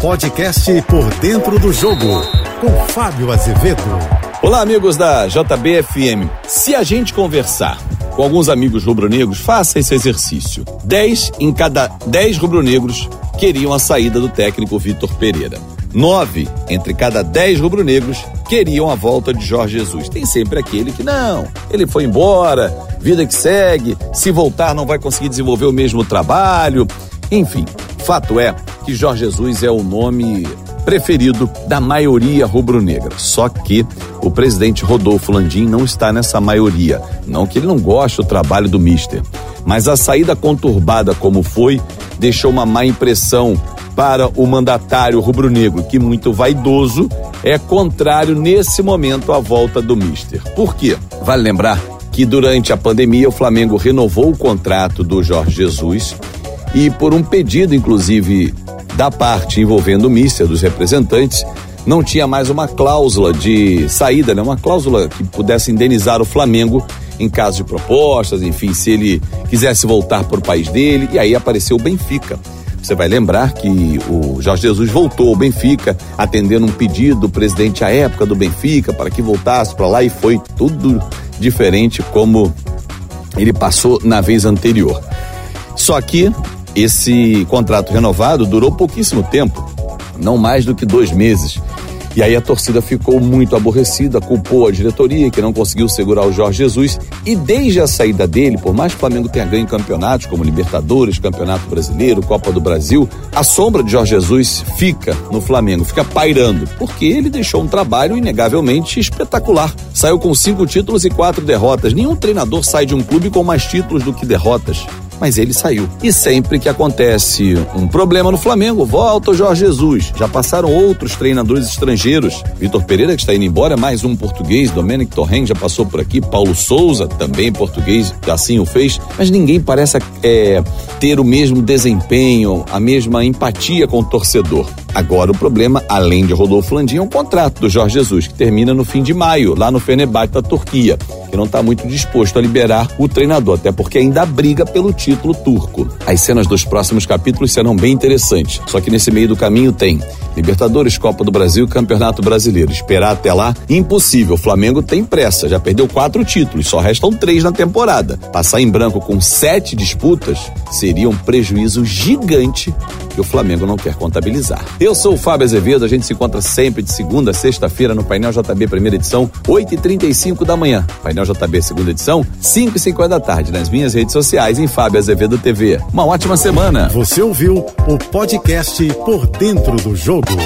podcast Por Dentro do Jogo, com Fábio Azevedo. Olá, amigos da JBFM. Se a gente conversar com alguns amigos rubro-negros, faça esse exercício. 10 em cada 10 rubro-negros queriam a saída do técnico Vitor Pereira. Nove entre cada dez rubro-negros queriam a volta de Jorge Jesus. Tem sempre aquele que não, ele foi embora, vida que segue, se voltar não vai conseguir desenvolver o mesmo trabalho. Enfim, fato é que Jorge Jesus é o nome preferido da maioria rubro-negra. Só que o presidente Rodolfo Landim não está nessa maioria. Não que ele não goste do trabalho do Mister, mas a saída conturbada como foi deixou uma má impressão para o mandatário rubro-negro, que muito vaidoso é contrário nesse momento à volta do Mister. Por quê? Vale lembrar que durante a pandemia o Flamengo renovou o contrato do Jorge Jesus e por um pedido inclusive da parte envolvendo Mister, dos representantes, não tinha mais uma cláusula de saída, né? uma cláusula que pudesse indenizar o Flamengo em caso de propostas, enfim, se ele quisesse voltar para o país dele, e aí apareceu o Benfica. Você vai lembrar que o Jorge Jesus voltou ao Benfica, atendendo um pedido do presidente à época do Benfica para que voltasse para lá e foi tudo diferente como ele passou na vez anterior. Só que esse contrato renovado durou pouquíssimo tempo, não mais do que dois meses. E aí a torcida ficou muito aborrecida, culpou a diretoria que não conseguiu segurar o Jorge Jesus. E desde a saída dele, por mais que o Flamengo tenha ganho campeonatos como Libertadores, Campeonato Brasileiro, Copa do Brasil, a sombra de Jorge Jesus fica no Flamengo, fica pairando, porque ele deixou um trabalho inegavelmente espetacular. Saiu com cinco títulos e quatro derrotas. Nenhum treinador sai de um clube com mais títulos do que derrotas mas ele saiu. E sempre que acontece um problema no Flamengo, volta o Jorge Jesus. Já passaram outros treinadores estrangeiros. Vitor Pereira, que está indo embora, mais um português. Domenic Torren já passou por aqui. Paulo Souza, também português, assim o fez. Mas ninguém parece é, ter o mesmo desempenho, a mesma empatia com o torcedor. Agora o problema, além de Rodolfo Landim, é o contrato do Jorge Jesus, que termina no fim de maio, lá no Fenerbahçe da Turquia, que não está muito disposto a liberar o treinador, até porque ainda briga pelo título turco. As cenas dos próximos capítulos serão bem interessantes, só que nesse meio do caminho tem Libertadores, Copa do Brasil Campeonato Brasileiro. Esperar até lá, impossível. O Flamengo tem pressa, já perdeu quatro títulos, só restam três na temporada. Passar em branco com sete disputas seria um prejuízo gigante que o Flamengo não quer contabilizar. Eu sou o Fábio Azevedo, a gente se encontra sempre de segunda a sexta-feira no Painel JB Primeira Edição, 8h35 da manhã. Painel JB Segunda Edição, 5h50 da tarde, nas minhas redes sociais em Fábio Azevedo TV. Uma ótima semana. Você ouviu o podcast Por Dentro do Jogo.